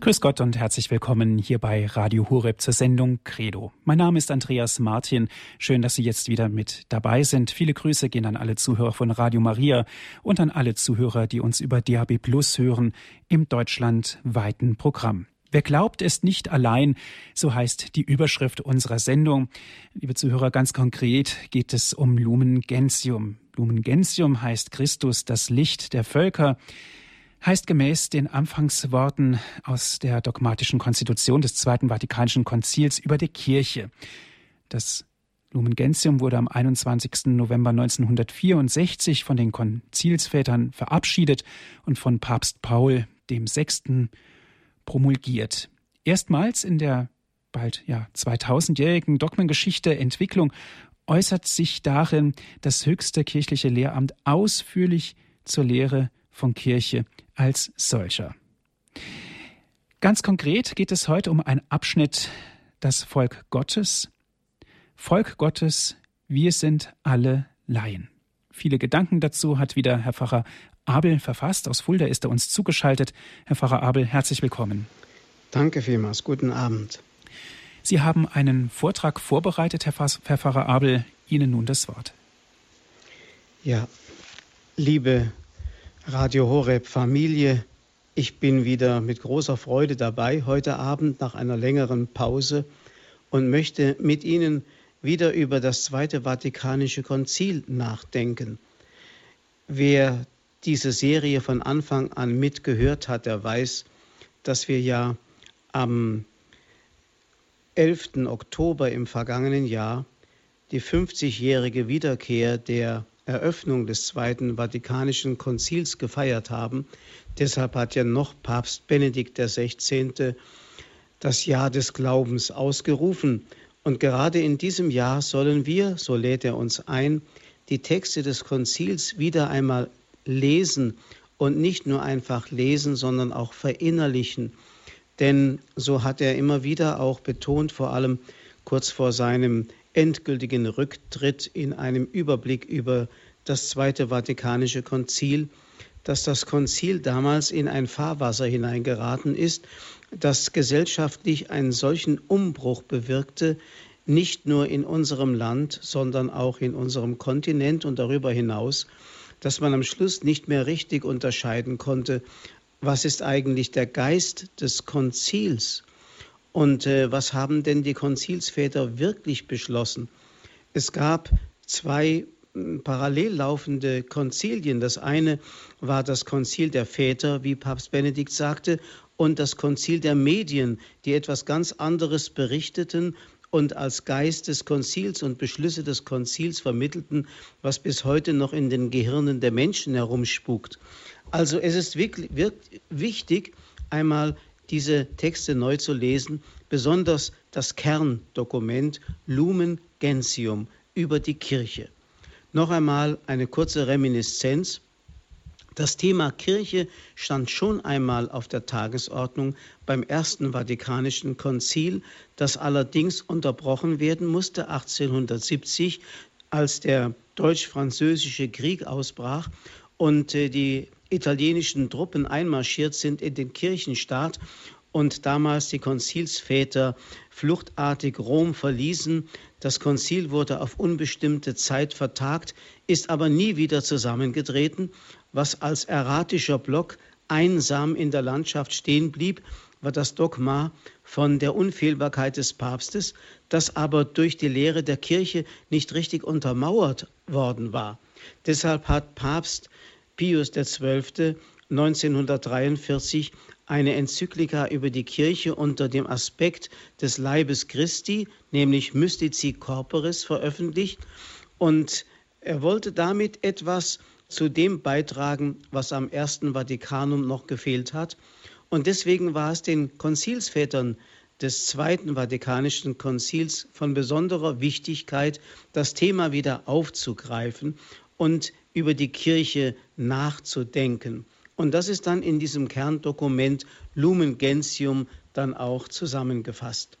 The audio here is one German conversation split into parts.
Grüß Gott und herzlich willkommen hier bei Radio Horeb zur Sendung Credo. Mein Name ist Andreas Martin. Schön, dass Sie jetzt wieder mit dabei sind. Viele Grüße gehen an alle Zuhörer von Radio Maria und an alle Zuhörer, die uns über DAB Plus hören im deutschlandweiten Programm. Wer glaubt, ist nicht allein, so heißt die Überschrift unserer Sendung. Liebe Zuhörer, ganz konkret geht es um Lumen Gentium. Lumen Gentium heißt Christus, das Licht der Völker heißt gemäß den Anfangsworten aus der dogmatischen Konstitution des Zweiten Vatikanischen Konzils über die Kirche. Das Lumen Gentium wurde am 21. November 1964 von den Konzilsvätern verabschiedet und von Papst Paul VI. promulgiert. Erstmals in der bald ja 2000-jährigen Dogmengeschichte Entwicklung äußert sich darin das höchste kirchliche Lehramt ausführlich zur Lehre von Kirche als solcher. Ganz konkret geht es heute um einen Abschnitt das Volk Gottes. Volk Gottes, wir sind alle Laien. Viele Gedanken dazu hat wieder Herr Pfarrer Abel verfasst. Aus Fulda ist er uns zugeschaltet. Herr Pfarrer Abel, herzlich willkommen. Danke vielmals. Guten Abend. Sie haben einen Vortrag vorbereitet, Herr Pfarrer Abel. Ihnen nun das Wort. Ja, liebe Radio Horeb Familie. Ich bin wieder mit großer Freude dabei heute Abend nach einer längeren Pause und möchte mit Ihnen wieder über das Zweite Vatikanische Konzil nachdenken. Wer diese Serie von Anfang an mitgehört hat, der weiß, dass wir ja am 11. Oktober im vergangenen Jahr die 50-jährige Wiederkehr der Eröffnung des Zweiten Vatikanischen Konzils gefeiert haben. Deshalb hat ja noch Papst Benedikt XVI. das Jahr des Glaubens ausgerufen. Und gerade in diesem Jahr sollen wir, so lädt er uns ein, die Texte des Konzils wieder einmal lesen und nicht nur einfach lesen, sondern auch verinnerlichen. Denn so hat er immer wieder auch betont, vor allem kurz vor seinem endgültigen Rücktritt in einem Überblick über das Zweite Vatikanische Konzil, dass das Konzil damals in ein Fahrwasser hineingeraten ist, das gesellschaftlich einen solchen Umbruch bewirkte, nicht nur in unserem Land, sondern auch in unserem Kontinent und darüber hinaus, dass man am Schluss nicht mehr richtig unterscheiden konnte, was ist eigentlich der Geist des Konzils und äh, was haben denn die Konzilsväter wirklich beschlossen? Es gab zwei parallel laufende Konzilien. Das eine war das Konzil der Väter, wie Papst Benedikt sagte, und das Konzil der Medien, die etwas ganz anderes berichteten und als Geist des Konzils und Beschlüsse des Konzils vermittelten, was bis heute noch in den Gehirnen der Menschen herumspukt. Also es ist wirklich, wirklich wichtig, einmal diese Texte neu zu lesen, besonders das Kerndokument Lumen Gentium über die Kirche. Noch einmal eine kurze Reminiszenz. Das Thema Kirche stand schon einmal auf der Tagesordnung beim Ersten Vatikanischen Konzil, das allerdings unterbrochen werden musste 1870, als der deutsch-französische Krieg ausbrach und äh, die italienischen Truppen einmarschiert sind in den Kirchenstaat und damals die Konzilsväter fluchtartig Rom verließen. Das Konzil wurde auf unbestimmte Zeit vertagt, ist aber nie wieder zusammengetreten. Was als erratischer Block einsam in der Landschaft stehen blieb, war das Dogma von der Unfehlbarkeit des Papstes, das aber durch die Lehre der Kirche nicht richtig untermauert worden war. Deshalb hat Papst Pius XII. 1943 eine Enzyklika über die Kirche unter dem Aspekt des Leibes Christi, nämlich Mystici Corporis, veröffentlicht. Und er wollte damit etwas zu dem beitragen, was am Ersten Vatikanum noch gefehlt hat. Und deswegen war es den Konzilsvätern des Zweiten Vatikanischen Konzils von besonderer Wichtigkeit, das Thema wieder aufzugreifen und über die Kirche nachzudenken. Und das ist dann in diesem Kerndokument Lumen Gentium dann auch zusammengefasst.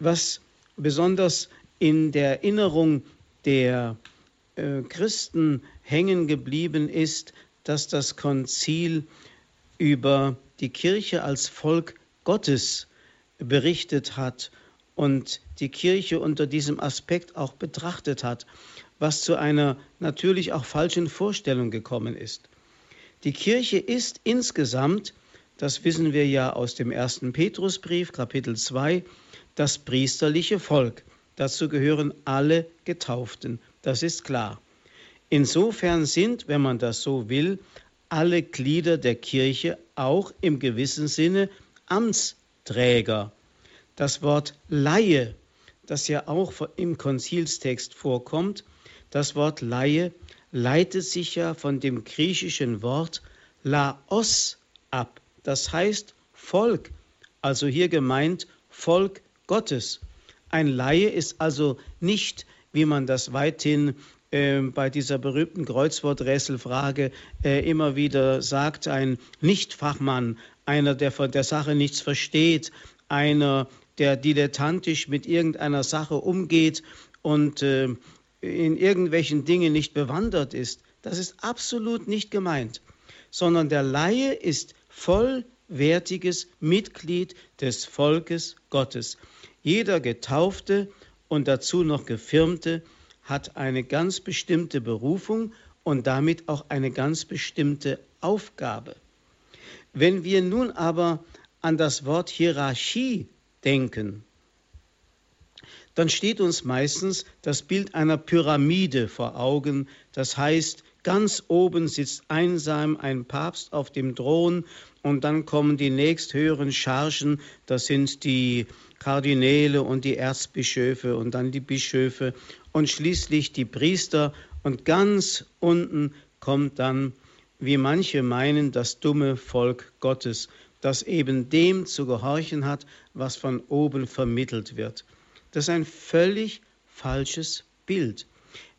Was besonders in der Erinnerung der äh, Christen hängen geblieben ist, dass das Konzil über die Kirche als Volk Gottes berichtet hat und die Kirche unter diesem Aspekt auch betrachtet hat, was zu einer natürlich auch falschen Vorstellung gekommen ist. Die Kirche ist insgesamt, das wissen wir ja aus dem ersten Petrusbrief, Kapitel 2, das priesterliche Volk. Dazu gehören alle Getauften, das ist klar. Insofern sind, wenn man das so will, alle Glieder der Kirche auch im gewissen Sinne Amtsträger. Das Wort Laie, das ja auch im Konzilstext vorkommt, das Wort Laie leitet sich ja von dem griechischen Wort Laos ab. Das heißt Volk, also hier gemeint Volk Gottes. Ein Laie ist also nicht, wie man das weithin äh, bei dieser berühmten Kreuzworträtselfrage äh, immer wieder sagt, ein Nichtfachmann, einer, der von der Sache nichts versteht, einer, der dilettantisch mit irgendeiner Sache umgeht und äh, in irgendwelchen Dingen nicht bewandert ist. Das ist absolut nicht gemeint, sondern der Laie ist vollwertiges Mitglied des Volkes Gottes. Jeder Getaufte und dazu noch Gefirmte hat eine ganz bestimmte Berufung und damit auch eine ganz bestimmte Aufgabe. Wenn wir nun aber an das Wort Hierarchie denken, dann steht uns meistens das Bild einer Pyramide vor Augen. Das heißt, ganz oben sitzt einsam ein Papst auf dem Thron und dann kommen die nächsthöheren Chargen, das sind die Kardinäle und die Erzbischöfe und dann die Bischöfe und schließlich die Priester und ganz unten kommt dann, wie manche meinen, das dumme Volk Gottes, das eben dem zu gehorchen hat, was von oben vermittelt wird. Das ist ein völlig falsches Bild.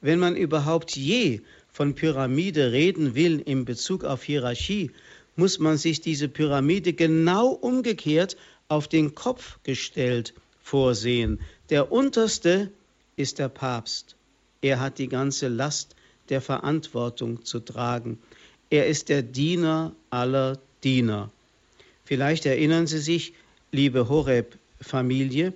Wenn man überhaupt je von Pyramide reden will in Bezug auf Hierarchie, muss man sich diese Pyramide genau umgekehrt auf den Kopf gestellt vorsehen. Der unterste ist der Papst. Er hat die ganze Last der Verantwortung zu tragen. Er ist der Diener aller Diener. Vielleicht erinnern Sie sich, liebe Horeb-Familie,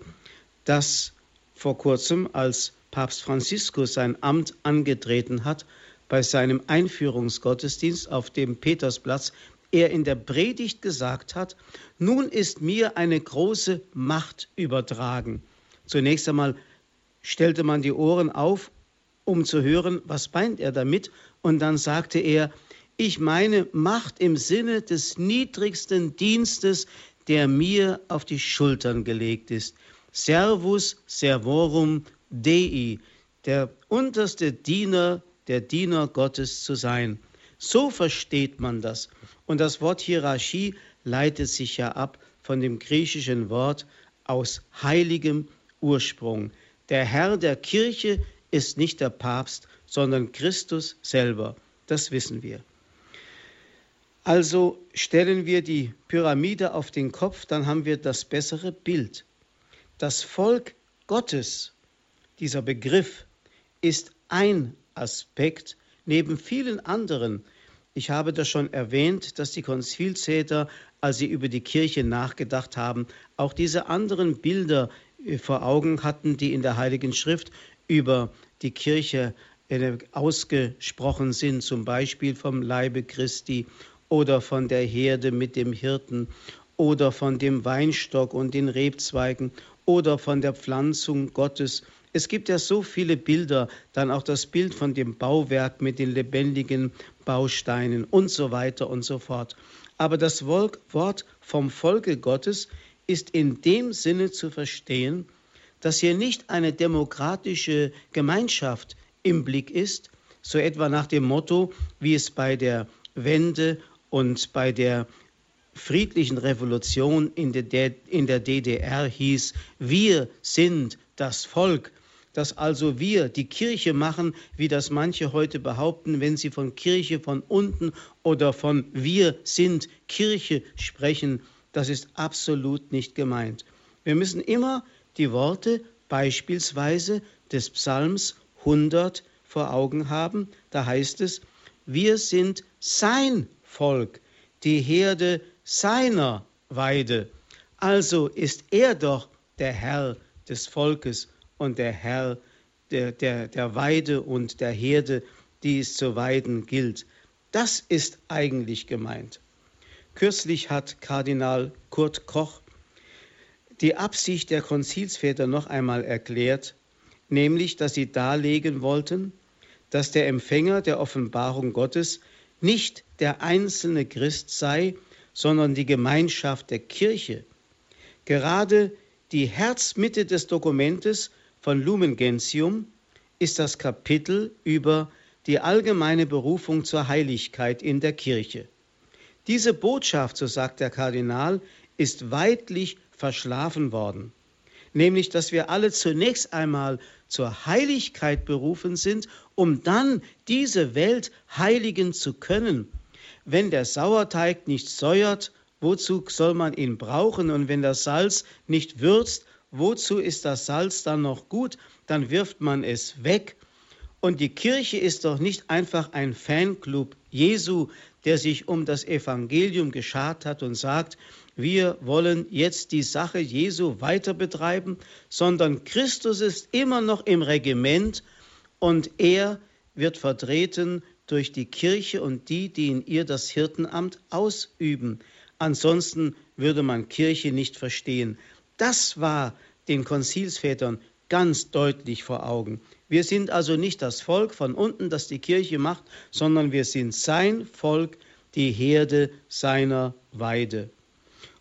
dass vor kurzem, als Papst Franziskus sein Amt angetreten hat, bei seinem Einführungsgottesdienst auf dem Petersplatz, er in der Predigt gesagt hat, nun ist mir eine große Macht übertragen. Zunächst einmal stellte man die Ohren auf, um zu hören, was meint er damit, und dann sagte er, ich meine Macht im Sinne des niedrigsten Dienstes, der mir auf die Schultern gelegt ist. Servus servorum Dei, der unterste Diener, der Diener Gottes zu sein. So versteht man das. Und das Wort Hierarchie leitet sich ja ab von dem griechischen Wort aus heiligem Ursprung. Der Herr der Kirche ist nicht der Papst, sondern Christus selber. Das wissen wir. Also stellen wir die Pyramide auf den Kopf, dann haben wir das bessere Bild. Das Volk Gottes, dieser Begriff, ist ein Aspekt neben vielen anderen. Ich habe das schon erwähnt, dass die Konzilsväter, als sie über die Kirche nachgedacht haben, auch diese anderen Bilder äh, vor Augen hatten, die in der Heiligen Schrift über die Kirche äh, ausgesprochen sind, zum Beispiel vom Leibe Christi oder von der Herde mit dem Hirten oder von dem Weinstock und den Rebzweigen oder von der Pflanzung Gottes. Es gibt ja so viele Bilder, dann auch das Bild von dem Bauwerk mit den lebendigen Bausteinen und so weiter und so fort. Aber das Wort vom Volke Gottes ist in dem Sinne zu verstehen, dass hier nicht eine demokratische Gemeinschaft im Blick ist, so etwa nach dem Motto, wie es bei der Wende und bei der friedlichen Revolution in der, in der DDR hieß, wir sind das Volk, dass also wir die Kirche machen, wie das manche heute behaupten, wenn sie von Kirche von unten oder von wir sind Kirche sprechen, das ist absolut nicht gemeint. Wir müssen immer die Worte beispielsweise des Psalms 100 vor Augen haben. Da heißt es, wir sind sein Volk, die Herde seiner Weide. Also ist er doch der Herr des Volkes und der Herr der, der, der Weide und der Herde, die es zu weiden gilt. Das ist eigentlich gemeint. Kürzlich hat Kardinal Kurt Koch die Absicht der Konzilsväter noch einmal erklärt, nämlich dass sie darlegen wollten, dass der Empfänger der Offenbarung Gottes nicht der einzelne Christ sei, sondern die Gemeinschaft der Kirche. Gerade die Herzmitte des Dokumentes von Lumen Gentium ist das Kapitel über die allgemeine Berufung zur Heiligkeit in der Kirche. Diese Botschaft, so sagt der Kardinal, ist weitlich verschlafen worden, nämlich dass wir alle zunächst einmal zur Heiligkeit berufen sind, um dann diese Welt heiligen zu können. Wenn der Sauerteig nicht säuert, wozu soll man ihn brauchen? Und wenn das Salz nicht würzt, wozu ist das Salz dann noch gut? Dann wirft man es weg. Und die Kirche ist doch nicht einfach ein Fanclub Jesu, der sich um das Evangelium geschart hat und sagt, wir wollen jetzt die Sache Jesu weiter betreiben, sondern Christus ist immer noch im Regiment und er wird vertreten durch die Kirche und die, die in ihr das Hirtenamt ausüben. Ansonsten würde man Kirche nicht verstehen. Das war den Konzilsvätern ganz deutlich vor Augen. Wir sind also nicht das Volk von unten, das die Kirche macht, sondern wir sind sein Volk, die Herde seiner Weide.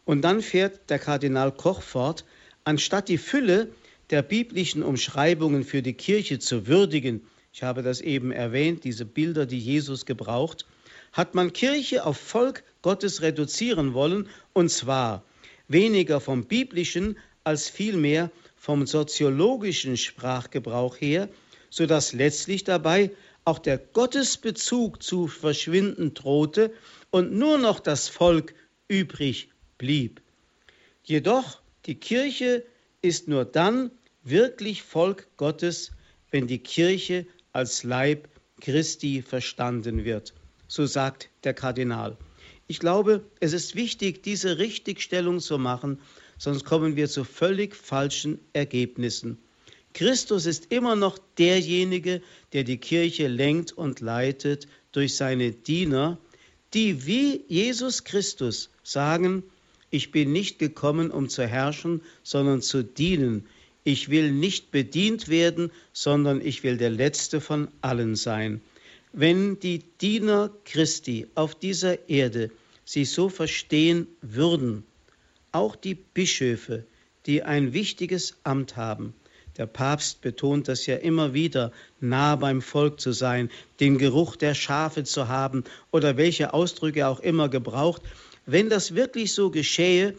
Und dann fährt der Kardinal Koch fort, anstatt die Fülle der biblischen Umschreibungen für die Kirche zu würdigen, ich habe das eben erwähnt, diese Bilder, die Jesus gebraucht, hat man Kirche auf Volk Gottes reduzieren wollen, und zwar weniger vom biblischen als vielmehr vom soziologischen Sprachgebrauch her, sodass letztlich dabei auch der Gottesbezug zu verschwinden drohte und nur noch das Volk übrig blieb. Jedoch die Kirche ist nur dann wirklich Volk Gottes, wenn die Kirche als Leib Christi verstanden wird. So sagt der Kardinal. Ich glaube, es ist wichtig, diese Richtigstellung zu machen, sonst kommen wir zu völlig falschen Ergebnissen. Christus ist immer noch derjenige, der die Kirche lenkt und leitet durch seine Diener, die wie Jesus Christus sagen, ich bin nicht gekommen, um zu herrschen, sondern zu dienen. Ich will nicht bedient werden, sondern ich will der Letzte von allen sein. Wenn die Diener Christi auf dieser Erde sich so verstehen würden, auch die Bischöfe, die ein wichtiges Amt haben, der Papst betont das ja immer wieder, nah beim Volk zu sein, den Geruch der Schafe zu haben oder welche Ausdrücke auch immer gebraucht. Wenn das wirklich so geschehe,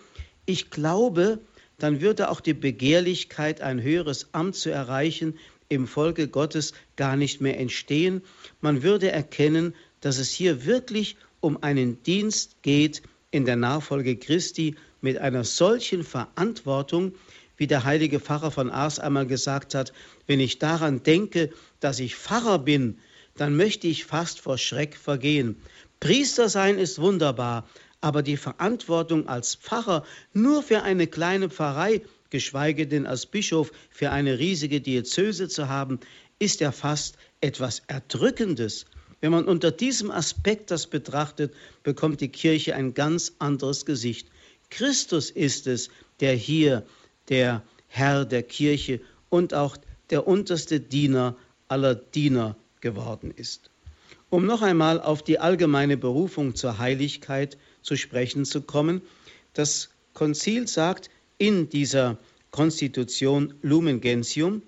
ich glaube, dann würde auch die Begehrlichkeit, ein höheres Amt zu erreichen, im Volke Gottes gar nicht mehr entstehen. Man würde erkennen, dass es hier wirklich um einen Dienst geht in der Nachfolge Christi mit einer solchen Verantwortung, wie der heilige Pfarrer von Ars einmal gesagt hat, wenn ich daran denke, dass ich Pfarrer bin, dann möchte ich fast vor Schreck vergehen. Priester sein ist wunderbar, aber die Verantwortung als Pfarrer nur für eine kleine Pfarrei, geschweige denn als Bischof für eine riesige Diözese zu haben, ist ja fast etwas Erdrückendes. Wenn man unter diesem Aspekt das betrachtet, bekommt die Kirche ein ganz anderes Gesicht. Christus ist es, der hier der Herr der Kirche und auch der unterste Diener aller Diener geworden ist. Um noch einmal auf die allgemeine Berufung zur Heiligkeit zu sprechen zu kommen. Das Konzil sagt in dieser Konstitution Lumen Gentium,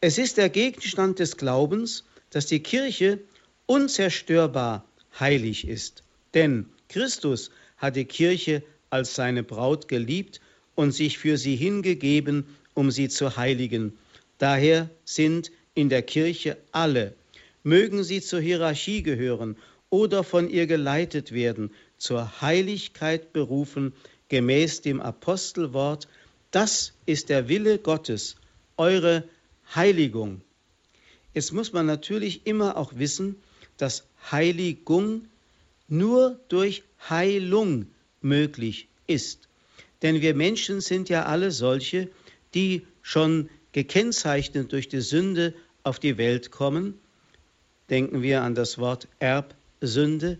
es ist der Gegenstand des Glaubens, dass die Kirche unzerstörbar heilig ist. Denn Christus hat die Kirche als seine Braut geliebt und sich für sie hingegeben, um sie zu heiligen. Daher sind in der Kirche alle, mögen sie zur Hierarchie gehören oder von ihr geleitet werden, zur Heiligkeit berufen, gemäß dem Apostelwort, das ist der Wille Gottes, eure Heiligung. Jetzt muss man natürlich immer auch wissen, dass Heiligung nur durch Heilung möglich ist. Denn wir Menschen sind ja alle solche, die schon gekennzeichnet durch die Sünde auf die Welt kommen. Denken wir an das Wort Erbsünde,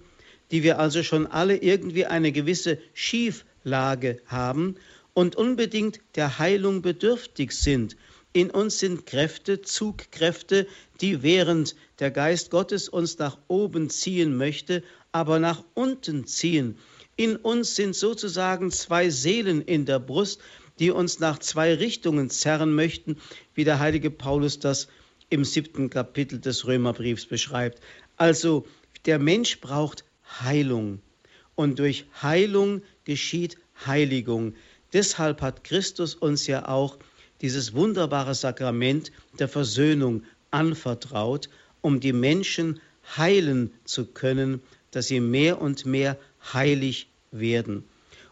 die wir also schon alle irgendwie eine gewisse Schieflage haben und unbedingt der Heilung bedürftig sind. In uns sind Kräfte, Zugkräfte, die während der Geist Gottes uns nach oben ziehen möchte, aber nach unten ziehen. In uns sind sozusagen zwei Seelen in der Brust, die uns nach zwei Richtungen zerren möchten, wie der heilige Paulus das im siebten Kapitel des Römerbriefs beschreibt. Also der Mensch braucht Heilung und durch Heilung geschieht Heiligung. Deshalb hat Christus uns ja auch dieses wunderbare Sakrament der Versöhnung anvertraut, um die Menschen heilen zu können, dass sie mehr und mehr heilig werden.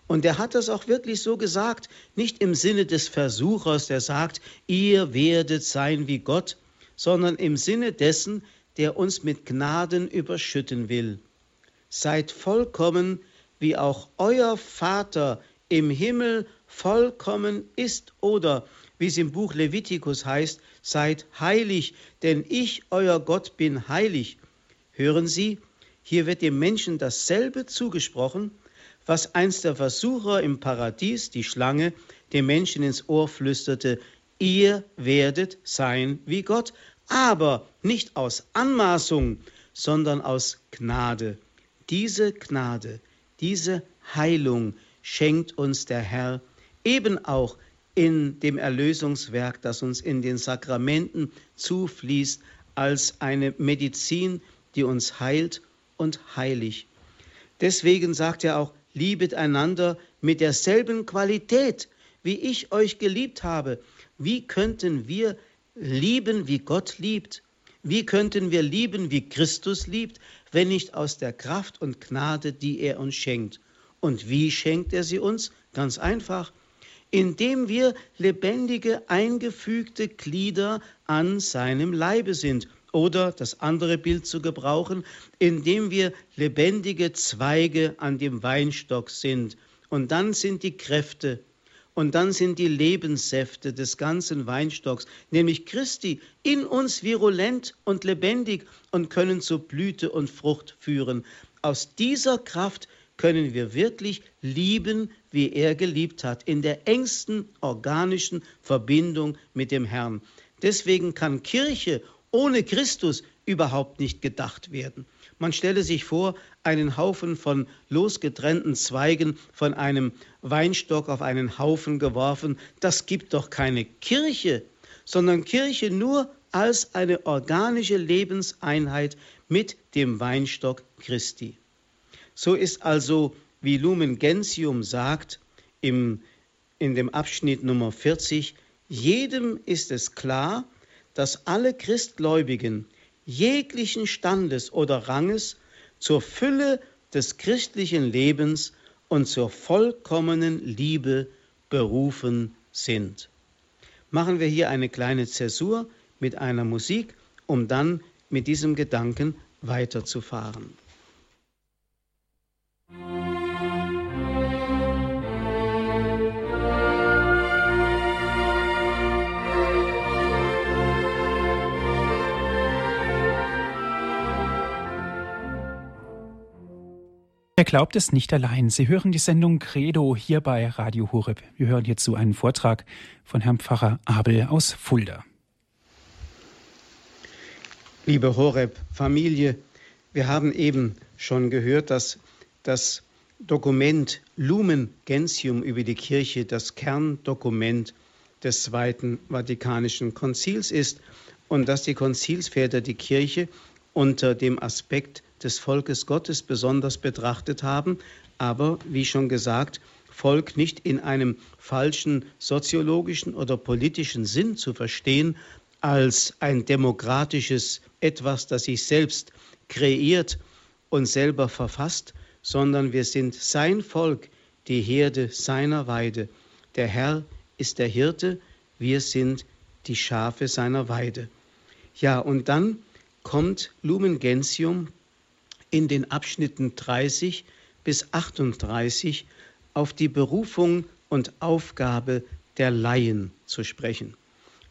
Und er hat das auch wirklich so gesagt, nicht im Sinne des Versuchers, der sagt, ihr werdet sein wie Gott, sondern im Sinne dessen, der uns mit Gnaden überschütten will. Seid vollkommen, wie auch euer Vater im Himmel vollkommen ist oder wie es im Buch Levitikus heißt, seid heilig, denn ich, euer Gott, bin heilig. Hören Sie, hier wird dem Menschen dasselbe zugesprochen, was einst der Versucher im Paradies, die Schlange, dem Menschen ins Ohr flüsterte, ihr werdet sein wie Gott, aber nicht aus Anmaßung, sondern aus Gnade. Diese Gnade, diese Heilung schenkt uns der Herr eben auch in dem Erlösungswerk, das uns in den Sakramenten zufließt, als eine Medizin, die uns heilt und heilig. Deswegen sagt er auch, liebet einander mit derselben Qualität, wie ich euch geliebt habe. Wie könnten wir lieben, wie Gott liebt? Wie könnten wir lieben, wie Christus liebt, wenn nicht aus der Kraft und Gnade, die er uns schenkt? Und wie schenkt er sie uns? Ganz einfach, indem wir lebendige, eingefügte Glieder an seinem Leibe sind. Oder das andere Bild zu gebrauchen, indem wir lebendige Zweige an dem Weinstock sind. Und dann sind die Kräfte und dann sind die Lebenssäfte des ganzen Weinstocks, nämlich Christi, in uns virulent und lebendig und können zur Blüte und Frucht führen. Aus dieser Kraft können wir wirklich lieben, wie er geliebt hat, in der engsten organischen Verbindung mit dem Herrn. Deswegen kann Kirche ohne Christus überhaupt nicht gedacht werden. Man stelle sich vor, einen Haufen von losgetrennten Zweigen von einem Weinstock auf einen Haufen geworfen. Das gibt doch keine Kirche, sondern Kirche nur als eine organische Lebenseinheit mit dem Weinstock Christi. So ist also, wie Lumen Gentium sagt, im, in dem Abschnitt Nummer 40, jedem ist es klar, dass alle Christgläubigen jeglichen Standes oder Ranges zur Fülle des christlichen Lebens und zur vollkommenen Liebe berufen sind. Machen wir hier eine kleine Zäsur mit einer Musik, um dann mit diesem Gedanken weiterzufahren. Er glaubt es nicht allein. Sie hören die Sendung Credo hier bei Radio Horeb. Wir hören hierzu einen Vortrag von Herrn Pfarrer Abel aus Fulda. Liebe Horeb-Familie, wir haben eben schon gehört, dass das Dokument Lumen Gentium über die Kirche das Kerndokument des Zweiten Vatikanischen Konzils ist und dass die Konzilsväter die Kirche unter dem Aspekt des Volkes Gottes besonders betrachtet haben, aber wie schon gesagt, Volk nicht in einem falschen soziologischen oder politischen Sinn zu verstehen, als ein demokratisches etwas, das sich selbst kreiert und selber verfasst, sondern wir sind sein Volk, die Herde seiner Weide. Der Herr ist der Hirte, wir sind die Schafe seiner Weide. Ja, und dann kommt Lumen Gentium in den Abschnitten 30 bis 38 auf die Berufung und Aufgabe der Laien zu sprechen.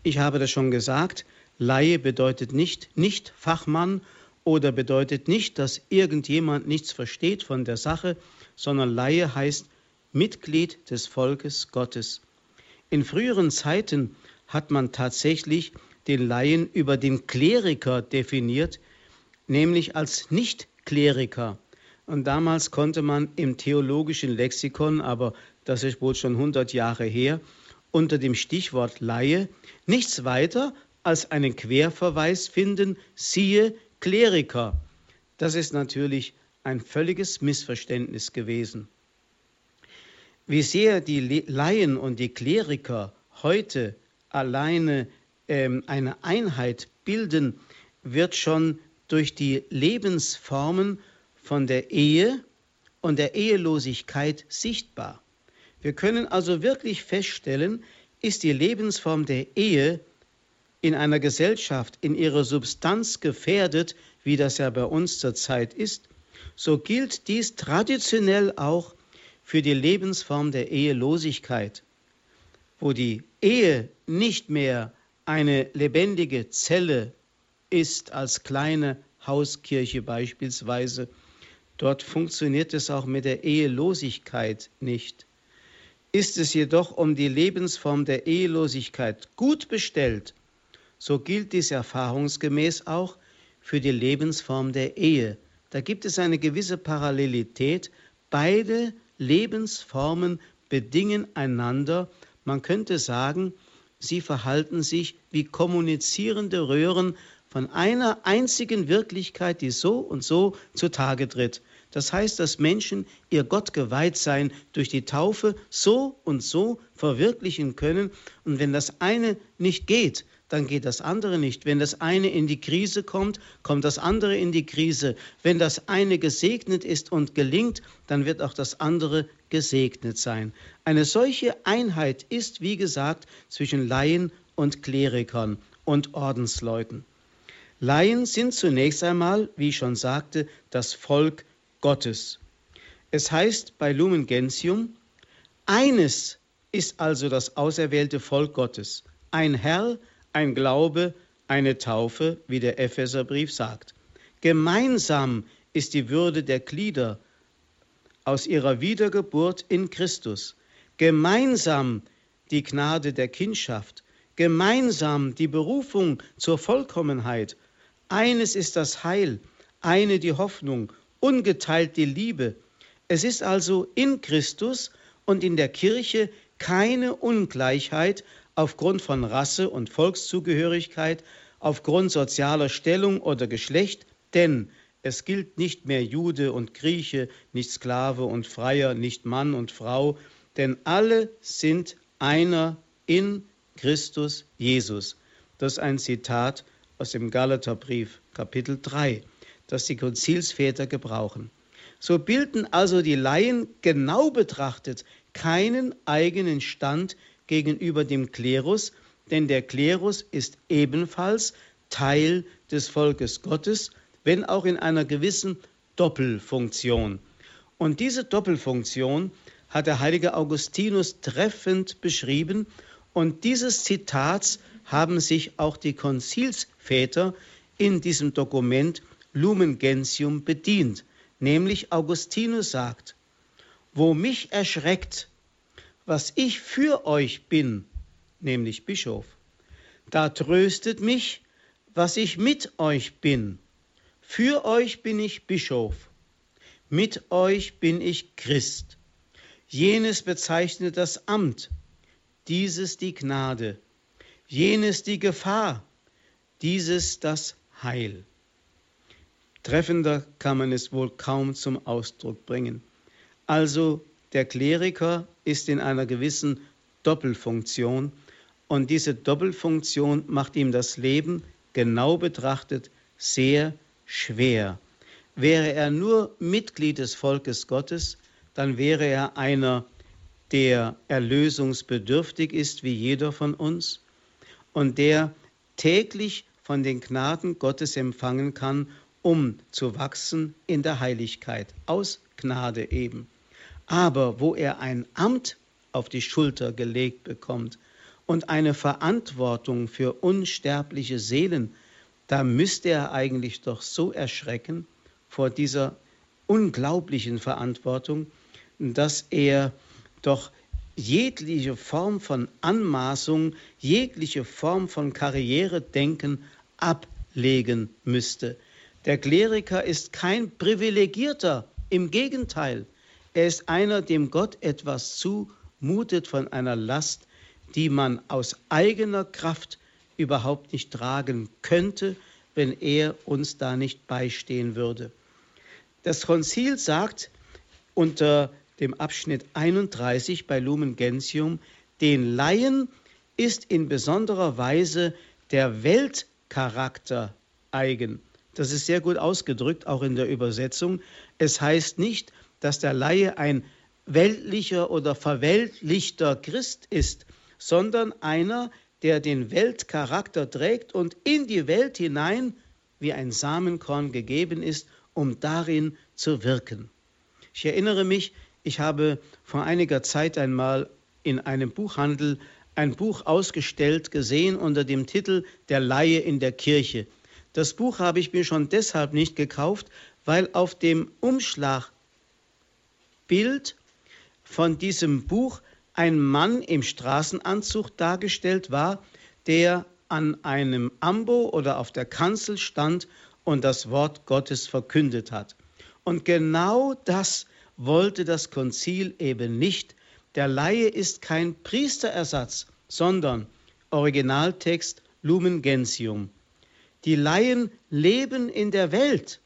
Ich habe das schon gesagt, Laie bedeutet nicht nicht Fachmann oder bedeutet nicht, dass irgendjemand nichts versteht von der Sache, sondern Laie heißt Mitglied des Volkes Gottes. In früheren Zeiten hat man tatsächlich den Laien über den Kleriker definiert, nämlich als Nicht-Kleriker. Und damals konnte man im theologischen Lexikon, aber das ist wohl schon 100 Jahre her, unter dem Stichwort Laie nichts weiter als einen Querverweis finden, siehe Kleriker. Das ist natürlich ein völliges Missverständnis gewesen. Wie sehr die Laien und die Kleriker heute alleine ähm, eine Einheit bilden, wird schon durch die Lebensformen von der Ehe und der Ehelosigkeit sichtbar. Wir können also wirklich feststellen, ist die Lebensform der Ehe in einer Gesellschaft in ihrer Substanz gefährdet, wie das ja bei uns zurzeit ist, so gilt dies traditionell auch für die Lebensform der Ehelosigkeit, wo die Ehe nicht mehr eine lebendige Zelle ist als kleine Hauskirche beispielsweise, dort funktioniert es auch mit der Ehelosigkeit nicht. Ist es jedoch um die Lebensform der Ehelosigkeit gut bestellt, so gilt dies erfahrungsgemäß auch für die Lebensform der Ehe. Da gibt es eine gewisse Parallelität. Beide Lebensformen bedingen einander. Man könnte sagen, sie verhalten sich wie kommunizierende Röhren von einer einzigen Wirklichkeit, die so und so zutage tritt. Das heißt, dass Menschen ihr Gott geweiht sein durch die Taufe so und so verwirklichen können. Und wenn das eine nicht geht, dann geht das andere nicht. Wenn das eine in die Krise kommt, kommt das andere in die Krise. Wenn das eine gesegnet ist und gelingt, dann wird auch das andere gesegnet sein. Eine solche Einheit ist, wie gesagt, zwischen Laien und Klerikern und Ordensleuten. Laien sind zunächst einmal, wie ich schon sagte, das Volk Gottes. Es heißt bei Lumen Gentium, eines ist also das auserwählte Volk Gottes, ein Herr, ein Glaube, eine Taufe, wie der Epheserbrief sagt. Gemeinsam ist die Würde der Glieder aus ihrer Wiedergeburt in Christus, gemeinsam die Gnade der Kindschaft, gemeinsam die Berufung zur Vollkommenheit. Eines ist das Heil, eine die Hoffnung ungeteilt die Liebe. Es ist also in Christus und in der Kirche keine Ungleichheit aufgrund von Rasse und Volkszugehörigkeit, aufgrund sozialer Stellung oder Geschlecht, denn es gilt nicht mehr Jude und Grieche, nicht Sklave und Freier, nicht Mann und Frau, denn alle sind einer in Christus Jesus. Das ist ein Zitat aus dem Galaterbrief, Kapitel 3 das die Konzilsväter gebrauchen. So bilden also die Laien genau betrachtet keinen eigenen Stand gegenüber dem Klerus, denn der Klerus ist ebenfalls Teil des Volkes Gottes, wenn auch in einer gewissen Doppelfunktion. Und diese Doppelfunktion hat der heilige Augustinus treffend beschrieben und dieses Zitats haben sich auch die Konzilsväter in diesem Dokument Lumen Gentium bedient, nämlich Augustinus sagt, wo mich erschreckt, was ich für euch bin, nämlich Bischof, da tröstet mich, was ich mit euch bin. Für euch bin ich Bischof, mit euch bin ich Christ. Jenes bezeichnet das Amt, dieses die Gnade, jenes die Gefahr, dieses das Heil. Treffender kann man es wohl kaum zum Ausdruck bringen. Also der Kleriker ist in einer gewissen Doppelfunktion und diese Doppelfunktion macht ihm das Leben genau betrachtet sehr schwer. Wäre er nur Mitglied des Volkes Gottes, dann wäre er einer, der erlösungsbedürftig ist wie jeder von uns und der täglich von den Gnaden Gottes empfangen kann um zu wachsen in der Heiligkeit, aus Gnade eben. Aber wo er ein Amt auf die Schulter gelegt bekommt und eine Verantwortung für unsterbliche Seelen, da müsste er eigentlich doch so erschrecken vor dieser unglaublichen Verantwortung, dass er doch jegliche Form von Anmaßung, jegliche Form von Karrieredenken ablegen müsste. Der Kleriker ist kein Privilegierter, im Gegenteil, er ist einer, dem Gott etwas zumutet von einer Last, die man aus eigener Kraft überhaupt nicht tragen könnte, wenn er uns da nicht beistehen würde. Das Konzil sagt unter dem Abschnitt 31 bei Lumen Gentium, den Laien ist in besonderer Weise der Weltcharakter eigen. Das ist sehr gut ausgedrückt, auch in der Übersetzung. Es heißt nicht, dass der Laie ein weltlicher oder verweltlichter Christ ist, sondern einer, der den Weltcharakter trägt und in die Welt hinein wie ein Samenkorn gegeben ist, um darin zu wirken. Ich erinnere mich, ich habe vor einiger Zeit einmal in einem Buchhandel ein Buch ausgestellt gesehen unter dem Titel Der Laie in der Kirche. Das Buch habe ich mir schon deshalb nicht gekauft, weil auf dem Umschlagbild von diesem Buch ein Mann im Straßenanzug dargestellt war, der an einem Ambo oder auf der Kanzel stand und das Wort Gottes verkündet hat. Und genau das wollte das Konzil eben nicht. Der Laie ist kein Priesterersatz, sondern Originaltext Lumen Gentium. Die Laien leben in der Welt,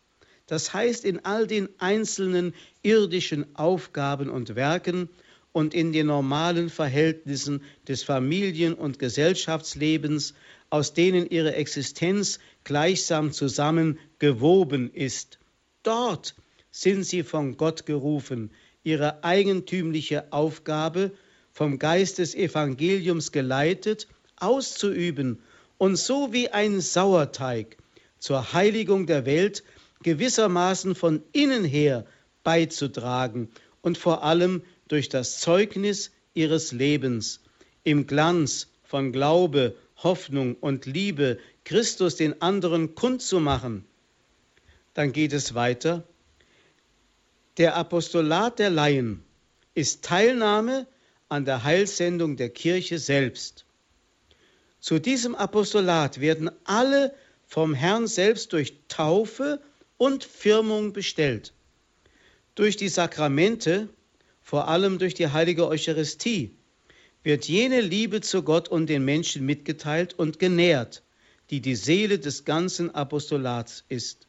das heißt in all den einzelnen irdischen Aufgaben und Werken und in den normalen Verhältnissen des Familien- und Gesellschaftslebens, aus denen ihre Existenz gleichsam zusammen gewoben ist. Dort sind sie von Gott gerufen, ihre eigentümliche Aufgabe, vom Geist des Evangeliums geleitet, auszuüben und so wie ein Sauerteig zur Heiligung der Welt gewissermaßen von innen her beizutragen und vor allem durch das Zeugnis ihres Lebens im Glanz von Glaube, Hoffnung und Liebe Christus den anderen kundzumachen. Dann geht es weiter. Der Apostolat der Laien ist Teilnahme an der Heilsendung der Kirche selbst. Zu diesem Apostolat werden alle vom Herrn selbst durch Taufe und Firmung bestellt. Durch die Sakramente vor allem durch die heilige Eucharistie, wird jene Liebe zu Gott und den Menschen mitgeteilt und genährt, die die Seele des ganzen Apostolats ist.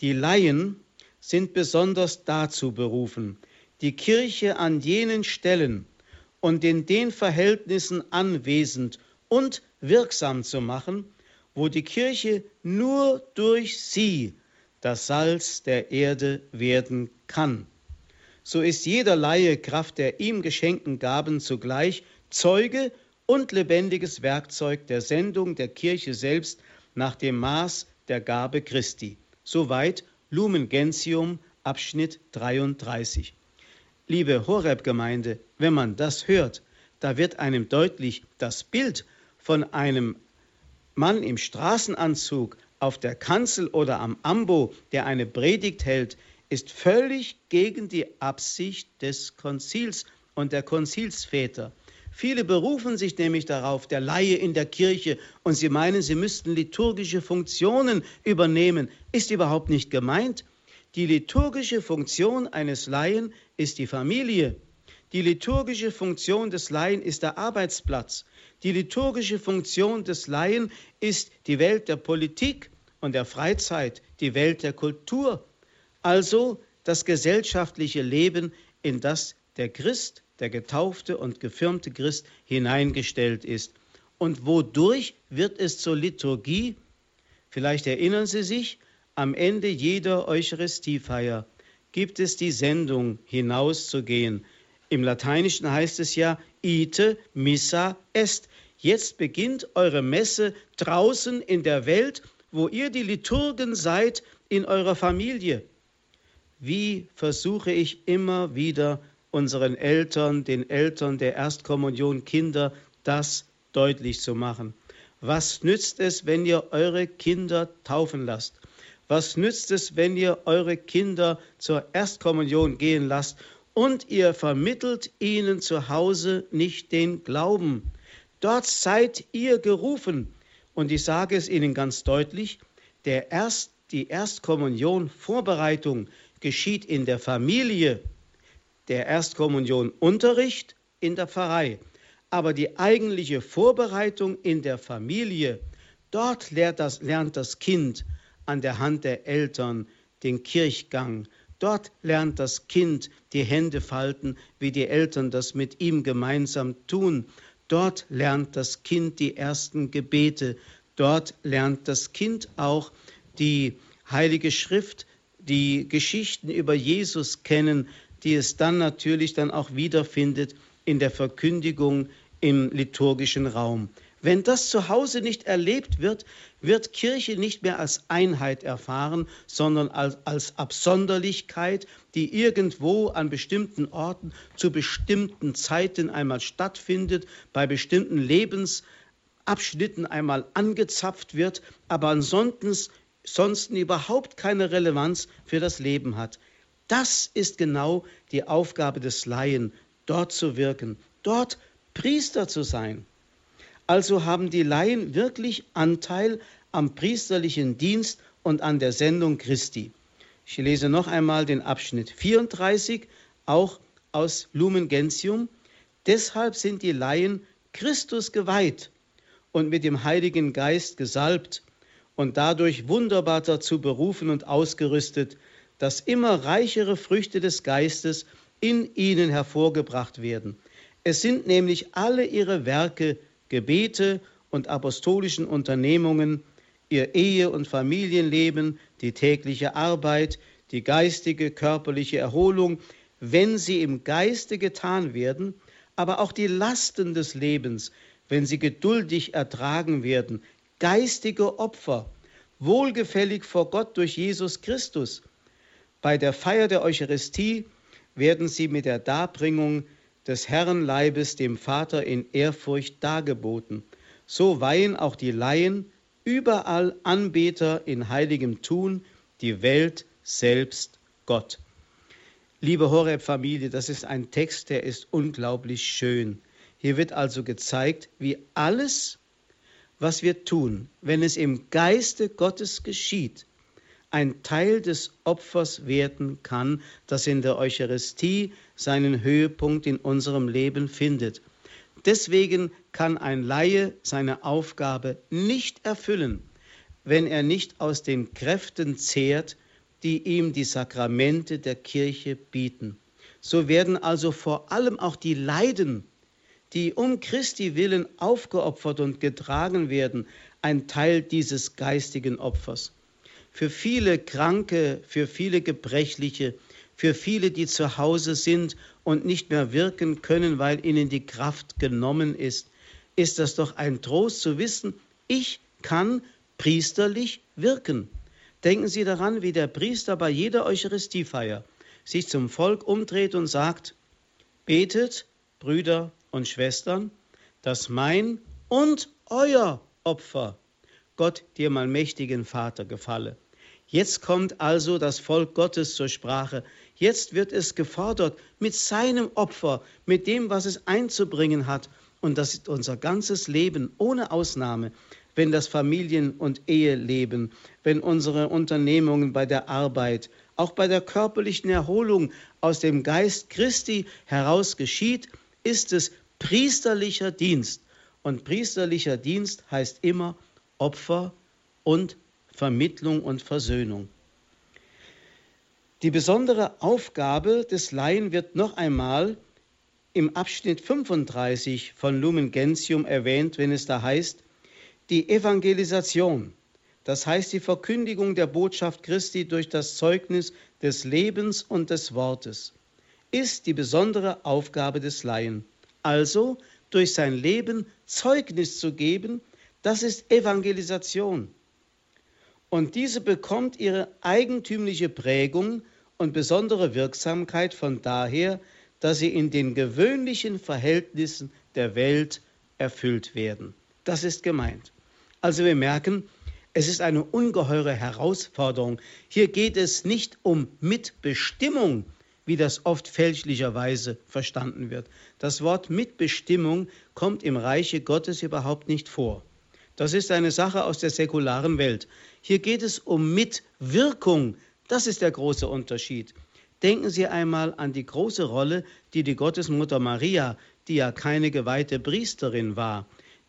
Die Laien sind besonders dazu berufen, die Kirche an jenen Stellen und in den Verhältnissen anwesend und wirksam zu machen, wo die Kirche nur durch sie das Salz der Erde werden kann so ist jeder Laie Kraft der ihm geschenkten Gaben zugleich Zeuge und lebendiges Werkzeug der Sendung der Kirche selbst nach dem Maß der Gabe Christi. Soweit Lumen Gentium, Abschnitt 33. Liebe Horeb-Gemeinde, wenn man das hört, da wird einem deutlich das Bild von einem Mann im Straßenanzug auf der Kanzel oder am Ambo, der eine Predigt hält, ist völlig gegen die Absicht des Konzils und der Konzilsväter. Viele berufen sich nämlich darauf, der Laie in der Kirche, und sie meinen, sie müssten liturgische Funktionen übernehmen. Ist überhaupt nicht gemeint. Die liturgische Funktion eines Laien ist die Familie. Die liturgische Funktion des Laien ist der Arbeitsplatz. Die liturgische Funktion des Laien ist die Welt der Politik und der Freizeit, die Welt der Kultur also das gesellschaftliche Leben, in das der Christ, der getaufte und gefirmte Christ hineingestellt ist. Und wodurch wird es zur Liturgie? Vielleicht erinnern Sie sich, am Ende jeder Eucharistiefeier gibt es die Sendung, hinauszugehen. Im Lateinischen heißt es ja, ite missa est. Jetzt beginnt eure Messe draußen in der Welt, wo ihr die Liturgen seid, in eurer Familie wie versuche ich immer wieder unseren Eltern, den Eltern der Erstkommunion Kinder, das deutlich zu machen. Was nützt es, wenn ihr eure Kinder taufen lasst? Was nützt es, wenn ihr eure Kinder zur Erstkommunion gehen lasst und ihr vermittelt ihnen zu Hause nicht den Glauben? Dort seid ihr gerufen. Und ich sage es Ihnen ganz deutlich, der Erst, die Erstkommunion Vorbereitung geschieht in der Familie, der Erstkommunion Unterricht in der Pfarrei, aber die eigentliche Vorbereitung in der Familie, dort lernt das, lernt das Kind an der Hand der Eltern den Kirchgang, Dort lernt das Kind die Hände falten, wie die Eltern das mit ihm gemeinsam tun. Dort lernt das Kind die ersten Gebete. Dort lernt das Kind auch die Heilige Schrift, die Geschichten über Jesus kennen, die es dann natürlich dann auch wiederfindet in der Verkündigung im liturgischen Raum. Wenn das zu Hause nicht erlebt wird, wird Kirche nicht mehr als Einheit erfahren, sondern als, als Absonderlichkeit, die irgendwo an bestimmten Orten zu bestimmten Zeiten einmal stattfindet, bei bestimmten Lebensabschnitten einmal angezapft wird, aber ansonsten sonst überhaupt keine Relevanz für das Leben hat. Das ist genau die Aufgabe des Laien, dort zu wirken, dort Priester zu sein. Also haben die Laien wirklich Anteil am priesterlichen Dienst und an der Sendung Christi. Ich lese noch einmal den Abschnitt 34, auch aus Lumen Gentium. Deshalb sind die Laien Christus geweiht und mit dem Heiligen Geist gesalbt und dadurch wunderbar dazu berufen und ausgerüstet, dass immer reichere Früchte des Geistes in ihnen hervorgebracht werden. Es sind nämlich alle ihre Werke Gebete und apostolischen Unternehmungen, ihr Ehe- und Familienleben, die tägliche Arbeit, die geistige, körperliche Erholung, wenn sie im Geiste getan werden, aber auch die Lasten des Lebens, wenn sie geduldig ertragen werden, geistige Opfer, wohlgefällig vor Gott durch Jesus Christus. Bei der Feier der Eucharistie werden sie mit der Darbringung des Herrenleibes dem Vater in Ehrfurcht dargeboten. So weihen auch die Laien überall Anbeter in heiligem Tun, die Welt selbst Gott. Liebe Horeb-Familie, das ist ein Text, der ist unglaublich schön. Hier wird also gezeigt, wie alles, was wir tun, wenn es im Geiste Gottes geschieht, ein Teil des Opfers werden kann, das in der Eucharistie seinen Höhepunkt in unserem Leben findet. Deswegen kann ein Laie seine Aufgabe nicht erfüllen, wenn er nicht aus den Kräften zehrt, die ihm die Sakramente der Kirche bieten. So werden also vor allem auch die Leiden, die um Christi willen aufgeopfert und getragen werden, ein Teil dieses geistigen Opfers für viele Kranke, für viele Gebrechliche, für viele, die zu Hause sind und nicht mehr wirken können, weil ihnen die Kraft genommen ist, ist das doch ein Trost zu wissen, ich kann priesterlich wirken. Denken Sie daran, wie der Priester bei jeder Eucharistiefeier sich zum Volk umdreht und sagt, betet, Brüder und Schwestern, dass mein und euer Opfer Gott dir mal mächtigen Vater gefalle. Jetzt kommt also das Volk Gottes zur Sprache. Jetzt wird es gefordert mit seinem Opfer, mit dem, was es einzubringen hat. Und das ist unser ganzes Leben ohne Ausnahme. Wenn das Familien- und Eheleben, wenn unsere Unternehmungen bei der Arbeit, auch bei der körperlichen Erholung aus dem Geist Christi heraus geschieht, ist es priesterlicher Dienst. Und priesterlicher Dienst heißt immer Opfer und Vermittlung und Versöhnung. Die besondere Aufgabe des Laien wird noch einmal im Abschnitt 35 von Lumen Gentium erwähnt, wenn es da heißt, die Evangelisation, das heißt die Verkündigung der Botschaft Christi durch das Zeugnis des Lebens und des Wortes, ist die besondere Aufgabe des Laien. Also durch sein Leben Zeugnis zu geben, das ist Evangelisation. Und diese bekommt ihre eigentümliche Prägung und besondere Wirksamkeit von daher, dass sie in den gewöhnlichen Verhältnissen der Welt erfüllt werden. Das ist gemeint. Also wir merken, es ist eine ungeheure Herausforderung. Hier geht es nicht um Mitbestimmung, wie das oft fälschlicherweise verstanden wird. Das Wort Mitbestimmung kommt im Reiche Gottes überhaupt nicht vor. Das ist eine Sache aus der säkularen Welt. Hier geht es um Mitwirkung. Das ist der große Unterschied. Denken Sie einmal an die große Rolle, die die Gottesmutter Maria, die ja keine geweihte Priesterin war,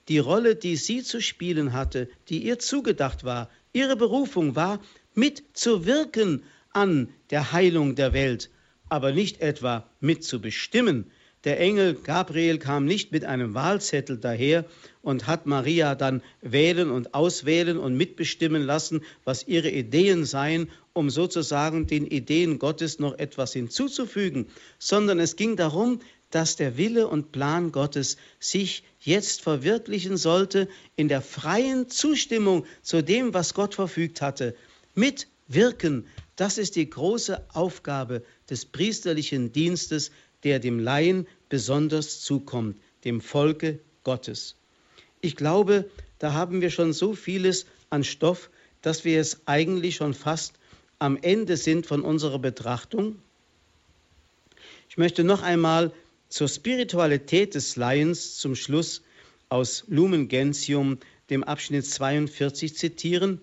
die Rolle, die sie zu spielen hatte, die ihr zugedacht war, ihre Berufung war, mitzuwirken an der Heilung der Welt, aber nicht etwa mitzubestimmen. Der Engel Gabriel kam nicht mit einem Wahlzettel daher und hat Maria dann wählen und auswählen und mitbestimmen lassen, was ihre Ideen seien, um sozusagen den Ideen Gottes noch etwas hinzuzufügen, sondern es ging darum, dass der Wille und Plan Gottes sich jetzt verwirklichen sollte in der freien Zustimmung zu dem, was Gott verfügt hatte. Mitwirken, das ist die große Aufgabe des priesterlichen Dienstes, der dem Laien besonders zukommt, dem Volke Gottes. Ich glaube, da haben wir schon so vieles an Stoff, dass wir es eigentlich schon fast am Ende sind von unserer Betrachtung. Ich möchte noch einmal zur Spiritualität des Laiens zum Schluss aus Lumen Gentium, dem Abschnitt 42, zitieren.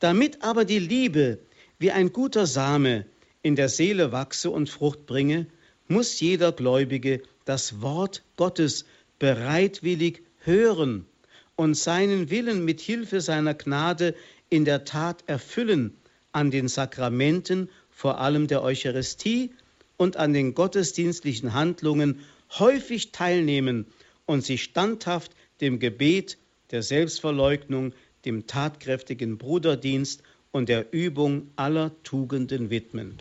Damit aber die Liebe wie ein guter Same in der Seele wachse und Frucht bringe, muss jeder Gläubige das Wort Gottes bereitwillig hören und seinen Willen mit Hilfe seiner Gnade in der Tat erfüllen an den Sakramenten, vor allem der Eucharistie und an den gottesdienstlichen Handlungen häufig teilnehmen und sich standhaft dem Gebet, der Selbstverleugnung, dem tatkräftigen Bruderdienst und der Übung aller Tugenden widmen.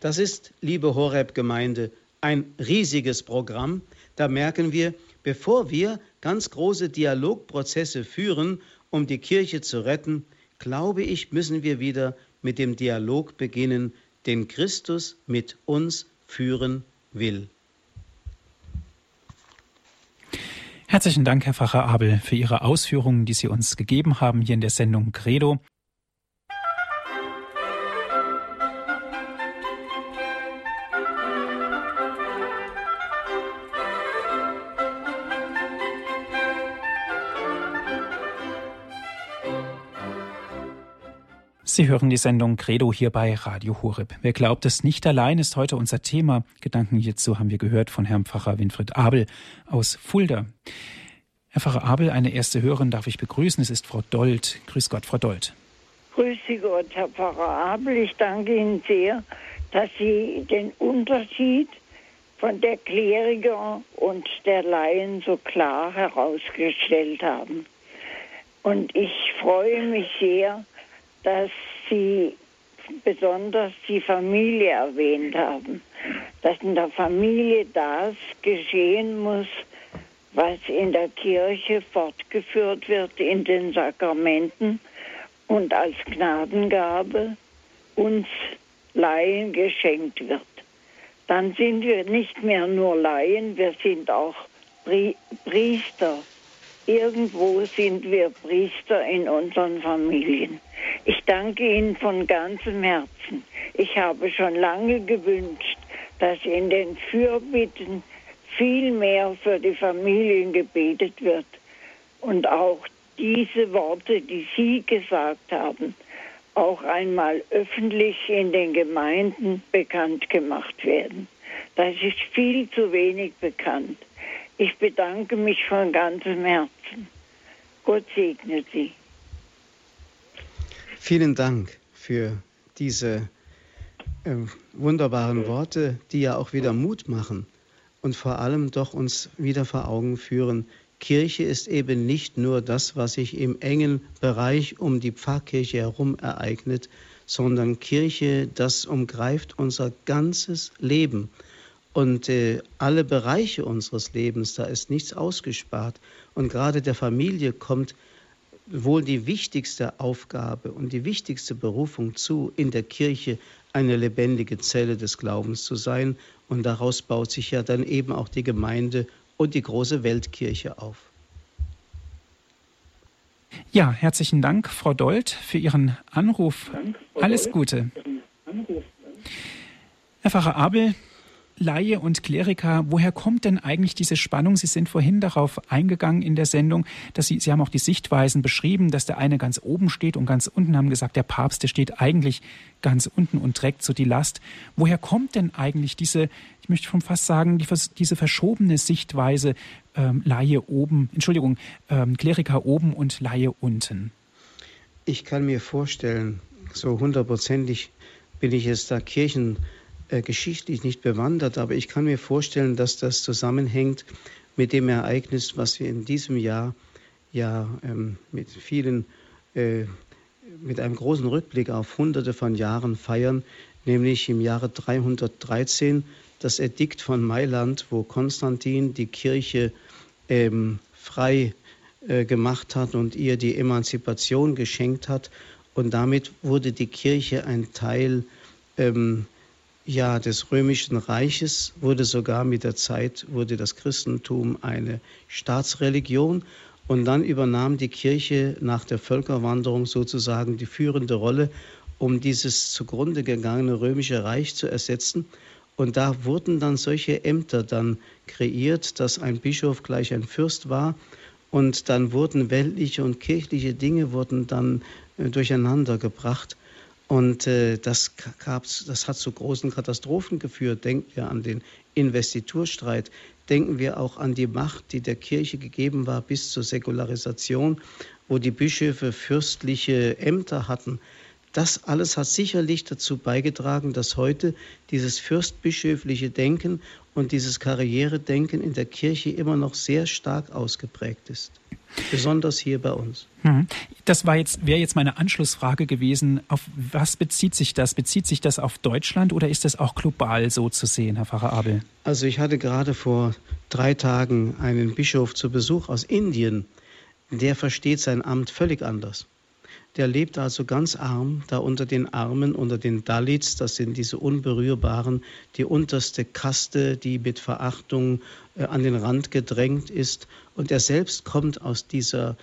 Das ist, liebe Horeb-Gemeinde, ein riesiges Programm. Da merken wir, bevor wir ganz große Dialogprozesse führen, um die Kirche zu retten, glaube ich, müssen wir wieder mit dem Dialog beginnen, den Christus mit uns führen will. Herzlichen Dank, Herr Pfarrer Abel, für Ihre Ausführungen, die Sie uns gegeben haben hier in der Sendung Credo. Sie hören die Sendung Credo hier bei Radio Horeb. Wer glaubt es nicht allein, ist heute unser Thema. Gedanken hierzu haben wir gehört von Herrn Pfarrer Winfried Abel aus Fulda. Herr Pfarrer Abel, eine erste Hörerin darf ich begrüßen. Es ist Frau Dold. Grüß Gott, Frau Dold. Grüße Gott, Herr Pfarrer Abel. Ich danke Ihnen sehr, dass Sie den Unterschied von der Kleriker und der Laien so klar herausgestellt haben. Und ich freue mich sehr, dass Sie besonders die Familie erwähnt haben, dass in der Familie das geschehen muss, was in der Kirche fortgeführt wird in den Sakramenten und als Gnadengabe uns Laien geschenkt wird. Dann sind wir nicht mehr nur Laien, wir sind auch Priester. Irgendwo sind wir Priester in unseren Familien. Ich danke Ihnen von ganzem Herzen. Ich habe schon lange gewünscht, dass in den Fürbitten viel mehr für die Familien gebetet wird und auch diese Worte, die Sie gesagt haben, auch einmal öffentlich in den Gemeinden bekannt gemacht werden. Das ist viel zu wenig bekannt. Ich bedanke mich von ganzem Herzen. Gott segne Sie. Vielen Dank für diese äh, wunderbaren Worte, die ja auch wieder Mut machen und vor allem doch uns wieder vor Augen führen, Kirche ist eben nicht nur das, was sich im engen Bereich um die Pfarrkirche herum ereignet, sondern Kirche, das umgreift unser ganzes Leben. Und äh, alle Bereiche unseres Lebens, da ist nichts ausgespart. Und gerade der Familie kommt wohl die wichtigste Aufgabe und die wichtigste Berufung zu, in der Kirche eine lebendige Zelle des Glaubens zu sein. Und daraus baut sich ja dann eben auch die Gemeinde und die große Weltkirche auf. Ja, herzlichen Dank, Frau Dold, für Ihren Anruf. Dank, Alles Gute. Herr Pfarrer Abel, Laie und Kleriker, woher kommt denn eigentlich diese Spannung? Sie sind vorhin darauf eingegangen in der Sendung, dass Sie, Sie haben auch die Sichtweisen beschrieben, dass der eine ganz oben steht und ganz unten haben gesagt, der Papst, der steht eigentlich ganz unten und trägt so die Last. Woher kommt denn eigentlich diese, ich möchte schon fast sagen, die, diese verschobene Sichtweise ähm, Laie oben, Entschuldigung, ähm, Kleriker oben und Laie unten? Ich kann mir vorstellen, so hundertprozentig bin ich jetzt da Kirchen äh, geschichtlich nicht bewandert, aber ich kann mir vorstellen, dass das zusammenhängt mit dem Ereignis, was wir in diesem Jahr ja ähm, mit vielen, äh, mit einem großen Rückblick auf hunderte von Jahren feiern, nämlich im Jahre 313 das Edikt von Mailand, wo Konstantin die Kirche ähm, frei äh, gemacht hat und ihr die Emanzipation geschenkt hat. Und damit wurde die Kirche ein Teil ähm, ja, des römischen Reiches wurde sogar mit der Zeit, wurde das Christentum eine Staatsreligion und dann übernahm die Kirche nach der Völkerwanderung sozusagen die führende Rolle, um dieses zugrunde gegangene römische Reich zu ersetzen. Und da wurden dann solche Ämter dann kreiert, dass ein Bischof gleich ein Fürst war. Und dann wurden weltliche und kirchliche Dinge wurden dann äh, durcheinander gebracht. Und äh, das, gab's, das hat zu großen Katastrophen geführt. Denken wir an den Investiturstreit. Denken wir auch an die Macht, die der Kirche gegeben war bis zur Säkularisation, wo die Bischöfe fürstliche Ämter hatten. Das alles hat sicherlich dazu beigetragen, dass heute dieses fürstbischöfliche Denken und dieses Karrieredenken in der Kirche immer noch sehr stark ausgeprägt ist. Besonders hier bei uns. Hm. Das war jetzt, wäre jetzt meine Anschlussfrage gewesen. Auf was bezieht sich das? Bezieht sich das auf Deutschland oder ist das auch global so zu sehen, Herr Pfarrer Abel? Also ich hatte gerade vor drei Tagen einen Bischof zu Besuch aus Indien. Der versteht sein Amt völlig anders. Der lebt also ganz arm, da unter den Armen, unter den Dalits, das sind diese Unberührbaren, die unterste Kaste, die mit Verachtung äh, an den Rand gedrängt ist. Und er selbst kommt aus dieser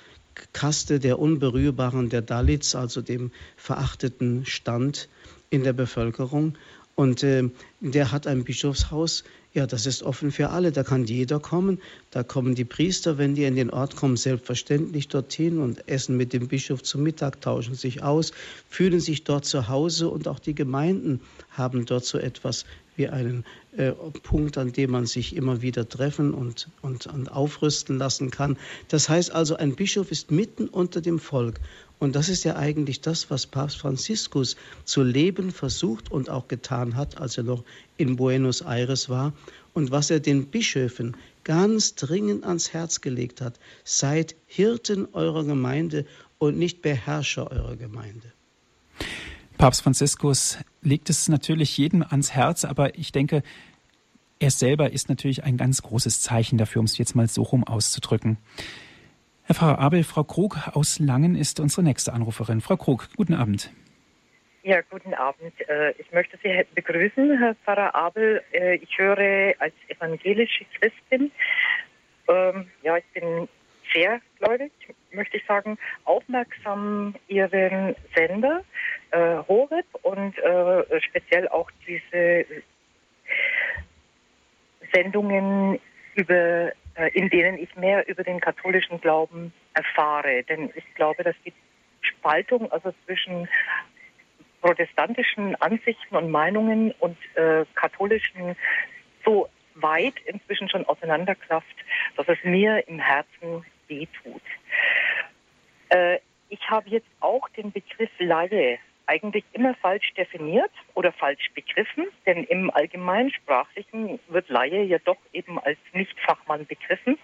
Kaste der Unberührbaren, der Dalits, also dem verachteten Stand in der Bevölkerung. Und äh, der hat ein Bischofshaus ja, das ist offen für alle, da kann jeder kommen. Da kommen die Priester, wenn die in den Ort kommen, selbstverständlich dorthin und essen mit dem Bischof zum Mittag, tauschen sich aus, fühlen sich dort zu Hause und auch die Gemeinden haben dort so etwas wie einen äh, Punkt, an dem man sich immer wieder treffen und, und, und aufrüsten lassen kann. Das heißt also, ein Bischof ist mitten unter dem Volk und das ist ja eigentlich das, was Papst Franziskus zu leben versucht und auch getan hat, als er noch in Buenos Aires war. Und was er den Bischöfen ganz dringend ans Herz gelegt hat, seid Hirten eurer Gemeinde und nicht Beherrscher eurer Gemeinde. Papst Franziskus legt es natürlich jedem ans Herz, aber ich denke, er selber ist natürlich ein ganz großes Zeichen dafür, um es jetzt mal so rum auszudrücken. Herr Pfarrer Abel, Frau Krug aus Langen ist unsere nächste Anruferin. Frau Krug, guten Abend. Ja, guten Abend. Äh, ich möchte Sie begrüßen, Herr Pfarrer Abel. Äh, ich höre als evangelische Christin, ähm, ja, ich bin sehr gläubig, möchte ich sagen, aufmerksam Ihren Sender, äh, Horeb und speziell auch diese Sendungen über in denen ich mehr über den katholischen Glauben erfahre. Denn ich glaube, dass die Spaltung also zwischen protestantischen Ansichten und Meinungen und äh, katholischen so weit inzwischen schon auseinanderklafft, dass es mir im Herzen wehtut. Äh, ich habe jetzt auch den Begriff Laie eigentlich immer falsch definiert oder falsch begriffen, denn im Allgemeinsprachlichen wird Laie ja doch eben als Nichtfachmann begriffen.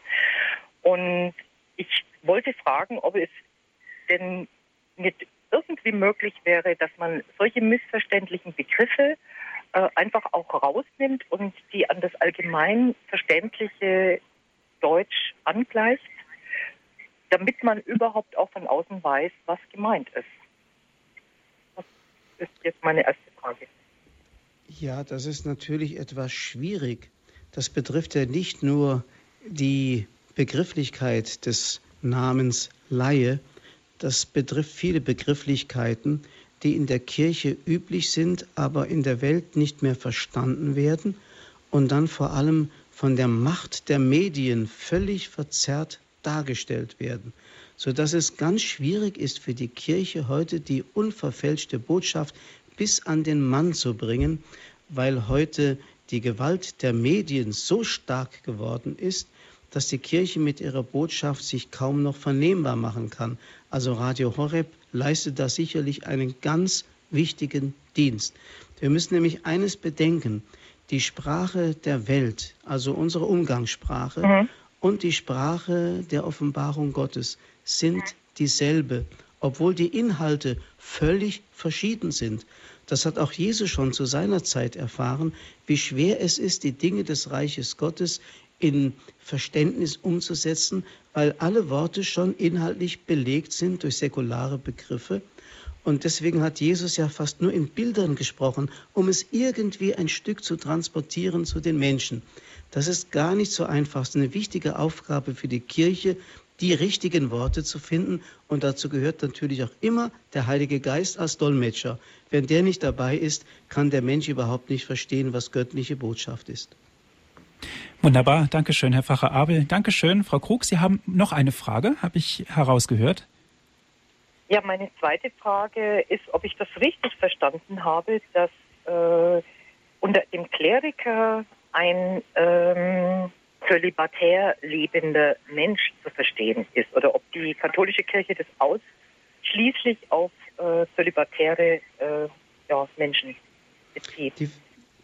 Und ich wollte fragen, ob es denn nicht irgendwie möglich wäre, dass man solche missverständlichen Begriffe äh, einfach auch rausnimmt und die an das allgemein verständliche Deutsch angleicht. damit man überhaupt auch von außen weiß, was gemeint ist. Ist jetzt meine erste Frage. Ja, das ist natürlich etwas schwierig. Das betrifft ja nicht nur die Begrifflichkeit des Namens Laie, das betrifft viele Begrifflichkeiten, die in der Kirche üblich sind, aber in der Welt nicht mehr verstanden werden und dann vor allem von der Macht der Medien völlig verzerrt dargestellt werden, sodass es ganz schwierig ist für die Kirche heute die unverfälschte Botschaft bis an den Mann zu bringen, weil heute die Gewalt der Medien so stark geworden ist, dass die Kirche mit ihrer Botschaft sich kaum noch vernehmbar machen kann. Also Radio Horeb leistet da sicherlich einen ganz wichtigen Dienst. Wir müssen nämlich eines bedenken. Die Sprache der Welt, also unsere Umgangssprache mhm. Und die Sprache der Offenbarung Gottes sind dieselbe, obwohl die Inhalte völlig verschieden sind. Das hat auch Jesus schon zu seiner Zeit erfahren, wie schwer es ist, die Dinge des Reiches Gottes in Verständnis umzusetzen, weil alle Worte schon inhaltlich belegt sind durch säkulare Begriffe. Und deswegen hat Jesus ja fast nur in Bildern gesprochen, um es irgendwie ein Stück zu transportieren zu den Menschen. Das ist gar nicht so einfach. Es ist eine wichtige Aufgabe für die Kirche, die richtigen Worte zu finden. Und dazu gehört natürlich auch immer der Heilige Geist als Dolmetscher. Wenn der nicht dabei ist, kann der Mensch überhaupt nicht verstehen, was göttliche Botschaft ist. Wunderbar, Dankeschön, Herr Pfarrer Abel. Dankeschön, Frau Krug. Sie haben noch eine Frage, habe ich herausgehört. Ja, meine zweite Frage ist, ob ich das richtig verstanden habe, dass äh, unter dem Kleriker ein ähm, zölibatär lebender Mensch zu verstehen ist oder ob die katholische Kirche das ausschließlich auf äh, zölibatäre äh, ja, Menschen bezieht. Die,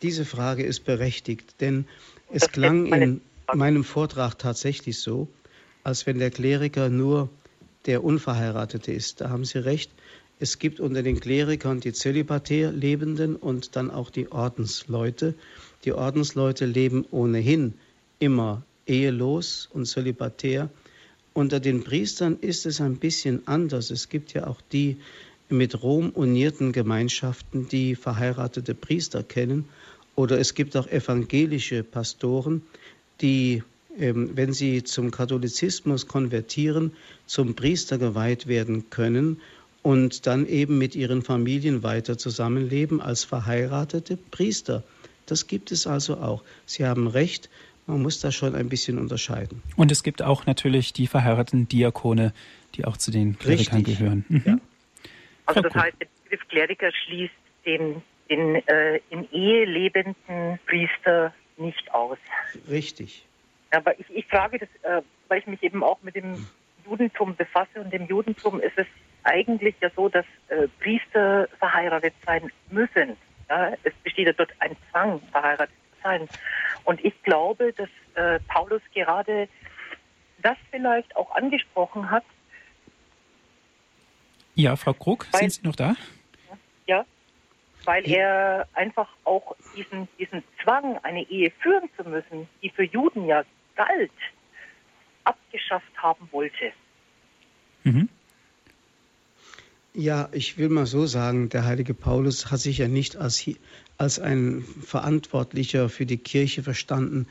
diese Frage ist berechtigt, denn es das klang in meinem Vortrag tatsächlich so, als wenn der Kleriker nur der Unverheiratete ist. Da haben Sie recht. Es gibt unter den Klerikern die zölibatär Lebenden und dann auch die Ordensleute. Die Ordensleute leben ohnehin immer ehelos und zölibatär. Unter den Priestern ist es ein bisschen anders. Es gibt ja auch die mit Rom unierten Gemeinschaften, die verheiratete Priester kennen. Oder es gibt auch evangelische Pastoren, die, ähm, wenn sie zum Katholizismus konvertieren, zum Priester geweiht werden können und dann eben mit ihren Familien weiter zusammenleben als verheiratete Priester. Das gibt es also auch. Sie haben recht, man muss da schon ein bisschen unterscheiden. Und es gibt auch natürlich die verheirateten Diakone, die auch zu den Klerikern Richtig. gehören. Mhm. Ja. Also das heißt, der Begriff Kleriker schließt den, den äh, in Ehe lebenden Priester nicht aus. Richtig. Aber ich, ich frage das, äh, weil ich mich eben auch mit dem Judentum befasse und im Judentum ist es eigentlich ja so, dass äh, Priester verheiratet sein müssen. Ja? Es besteht ja dort ein Zwang, verheiratet zu sein. Und ich glaube, dass äh, Paulus gerade das vielleicht auch angesprochen hat. Ja, Frau Krug, weil, sind Sie noch da? Ja, weil er einfach auch diesen, diesen Zwang, eine Ehe führen zu müssen, die für Juden ja galt, abgeschafft haben wollte. Mhm. Ja, ich will mal so sagen, der heilige Paulus hat sich ja nicht als, als ein Verantwortlicher für die Kirche verstanden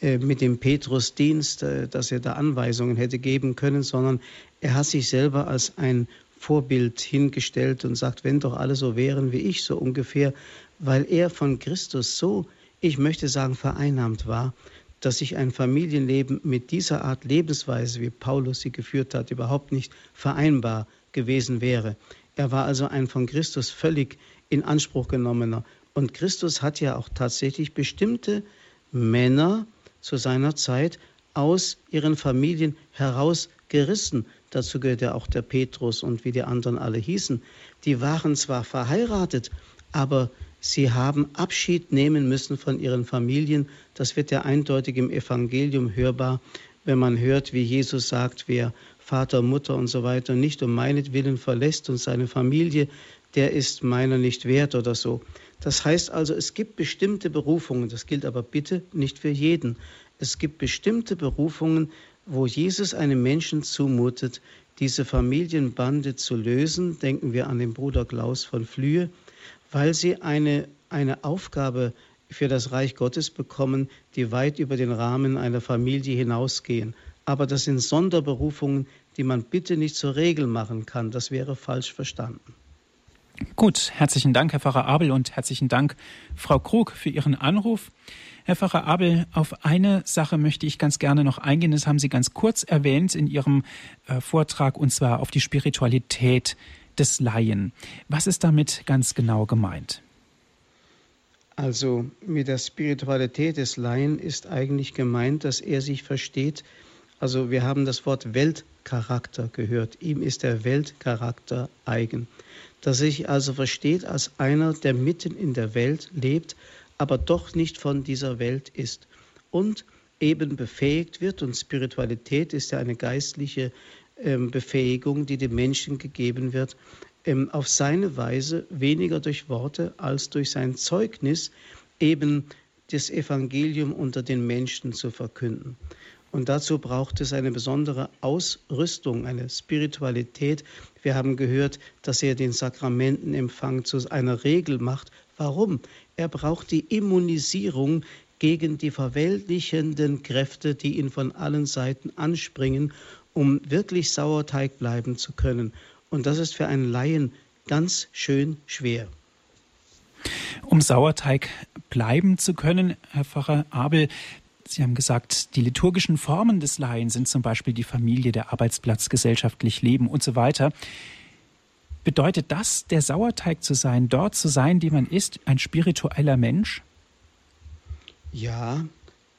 äh, mit dem Petrusdienst, äh, dass er da Anweisungen hätte geben können, sondern er hat sich selber als ein Vorbild hingestellt und sagt, wenn doch alle so wären wie ich, so ungefähr, weil er von Christus so, ich möchte sagen, vereinnahmt war, dass sich ein Familienleben mit dieser Art Lebensweise, wie Paulus sie geführt hat, überhaupt nicht vereinbar gewesen wäre. Er war also ein von Christus völlig in Anspruch genommener. Und Christus hat ja auch tatsächlich bestimmte Männer zu seiner Zeit aus ihren Familien herausgerissen. Dazu gehört ja auch der Petrus und wie die anderen alle hießen. Die waren zwar verheiratet, aber sie haben Abschied nehmen müssen von ihren Familien. Das wird ja eindeutig im Evangelium hörbar, wenn man hört, wie Jesus sagt, wer Vater, Mutter und so weiter nicht um meinetwillen verlässt und seine Familie, der ist meiner nicht wert oder so. Das heißt also, es gibt bestimmte Berufungen, das gilt aber bitte nicht für jeden. Es gibt bestimmte Berufungen, wo Jesus einem Menschen zumutet, diese Familienbande zu lösen, denken wir an den Bruder Klaus von Flühe, weil sie eine, eine Aufgabe für das Reich Gottes bekommen, die weit über den Rahmen einer Familie hinausgehen. Aber das sind Sonderberufungen, die man bitte nicht zur Regel machen kann. Das wäre falsch verstanden. Gut, herzlichen Dank, Herr Pfarrer Abel, und herzlichen Dank, Frau Krug, für Ihren Anruf. Herr Pfarrer Abel, auf eine Sache möchte ich ganz gerne noch eingehen. Das haben Sie ganz kurz erwähnt in Ihrem äh, Vortrag, und zwar auf die Spiritualität des Laien. Was ist damit ganz genau gemeint? Also mit der Spiritualität des Laien ist eigentlich gemeint, dass er sich versteht. Also wir haben das Wort Weltcharakter gehört. Ihm ist der Weltcharakter eigen dass sich also versteht als einer, der mitten in der Welt lebt, aber doch nicht von dieser Welt ist und eben befähigt wird. Und Spiritualität ist ja eine geistliche ähm, Befähigung, die dem Menschen gegeben wird, ähm, auf seine Weise, weniger durch Worte als durch sein Zeugnis, eben das Evangelium unter den Menschen zu verkünden. Und dazu braucht es eine besondere Ausrüstung, eine Spiritualität. Wir haben gehört, dass er den Sakramentenempfang zu einer Regel macht. Warum? Er braucht die Immunisierung gegen die verweltlichenden Kräfte, die ihn von allen Seiten anspringen, um wirklich Sauerteig bleiben zu können. Und das ist für einen Laien ganz schön schwer. Um Sauerteig bleiben zu können, Herr Pfarrer Abel, Sie haben gesagt, die liturgischen Formen des Laien sind zum Beispiel die Familie, der Arbeitsplatz, gesellschaftlich Leben und so weiter. Bedeutet das, der Sauerteig zu sein, dort zu sein, die man ist, ein spiritueller Mensch? Ja,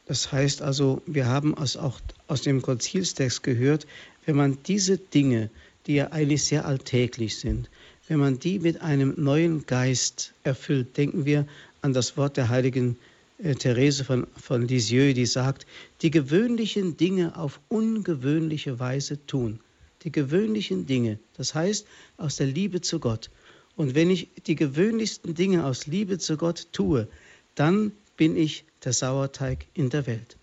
das heißt also, wir haben aus, auch aus dem Konzilstext gehört, wenn man diese Dinge, die ja eigentlich sehr alltäglich sind, wenn man die mit einem neuen Geist erfüllt, denken wir an das Wort der heiligen Therese von, von Lisieux, die sagt, die gewöhnlichen Dinge auf ungewöhnliche Weise tun. Die gewöhnlichen Dinge, das heißt aus der Liebe zu Gott. Und wenn ich die gewöhnlichsten Dinge aus Liebe zu Gott tue, dann bin ich der Sauerteig in der Welt.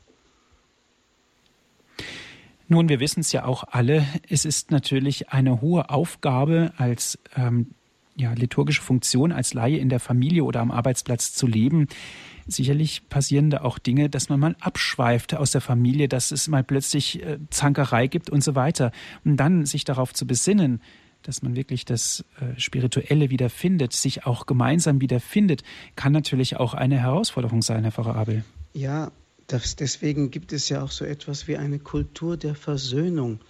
Nun, wir wissen es ja auch alle, es ist natürlich eine hohe Aufgabe als ähm, ja, liturgische Funktion als Laie in der Familie oder am Arbeitsplatz zu leben. Sicherlich passieren da auch Dinge, dass man mal abschweift aus der Familie, dass es mal plötzlich äh, Zankerei gibt und so weiter. Und dann sich darauf zu besinnen, dass man wirklich das äh, Spirituelle wiederfindet, sich auch gemeinsam wiederfindet, kann natürlich auch eine Herausforderung sein, Herr Pfarrer Abel. Ja, das, deswegen gibt es ja auch so etwas wie eine Kultur der Versöhnung.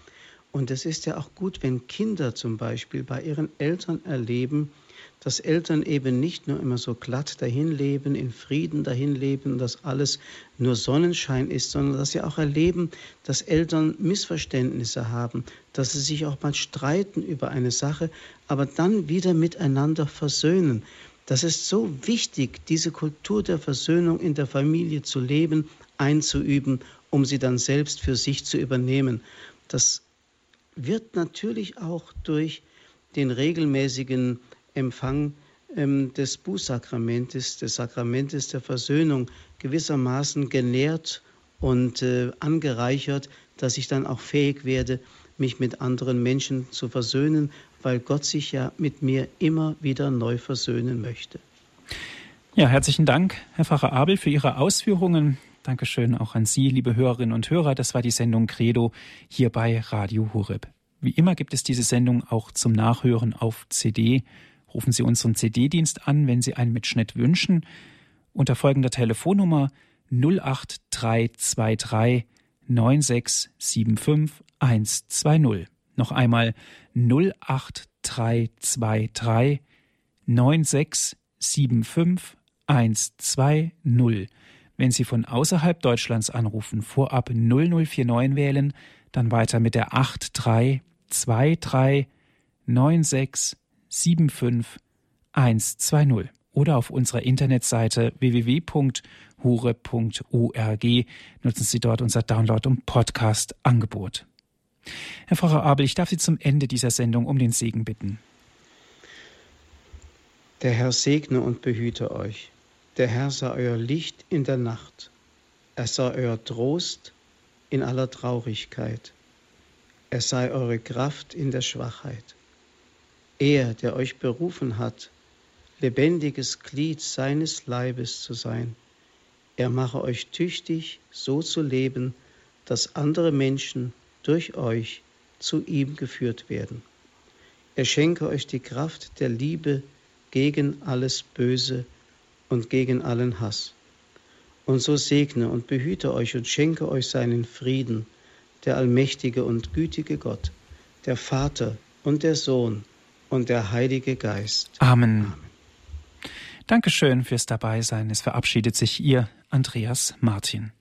Und es ist ja auch gut, wenn Kinder zum Beispiel bei ihren Eltern erleben, dass Eltern eben nicht nur immer so glatt dahinleben, in Frieden dahinleben, dass alles nur Sonnenschein ist, sondern dass sie auch erleben, dass Eltern Missverständnisse haben, dass sie sich auch mal streiten über eine Sache, aber dann wieder miteinander versöhnen. Das ist so wichtig, diese Kultur der Versöhnung in der Familie zu leben, einzuüben, um sie dann selbst für sich zu übernehmen. Das wird natürlich auch durch den regelmäßigen Empfang ähm, des Bußsakramentes, des Sakramentes der Versöhnung gewissermaßen genährt und äh, angereichert, dass ich dann auch fähig werde, mich mit anderen Menschen zu versöhnen, weil Gott sich ja mit mir immer wieder neu versöhnen möchte. Ja, herzlichen Dank, Herr Pfarrer Abel, für Ihre Ausführungen. Dankeschön auch an Sie, liebe Hörerinnen und Hörer. Das war die Sendung Credo hier bei Radio Horeb. Wie immer gibt es diese Sendung auch zum Nachhören auf CD Rufen Sie unseren CD-Dienst an, wenn Sie einen Mitschnitt wünschen, unter folgender Telefonnummer 08323 9675 120. Noch einmal 08323 9675 120. Wenn Sie von außerhalb Deutschlands anrufen, vorab 0049 wählen, dann weiter mit der 8323 96 75120 oder auf unserer Internetseite www.hure.org nutzen Sie dort unser Download- und Podcast-Angebot. Herr Pfarrer Abel, ich darf Sie zum Ende dieser Sendung um den Segen bitten. Der Herr segne und behüte euch. Der Herr sei euer Licht in der Nacht. Er sei euer Trost in aller Traurigkeit. Er sei eure Kraft in der Schwachheit. Er, der euch berufen hat, lebendiges Glied seines Leibes zu sein, er mache euch tüchtig, so zu leben, dass andere Menschen durch euch zu ihm geführt werden. Er schenke euch die Kraft der Liebe gegen alles Böse und gegen allen Hass. Und so segne und behüte euch und schenke euch seinen Frieden, der allmächtige und gütige Gott, der Vater und der Sohn und der Heilige Geist. Amen. Amen. Dankeschön fürs Dabeisein. Es verabschiedet sich Ihr Andreas Martin.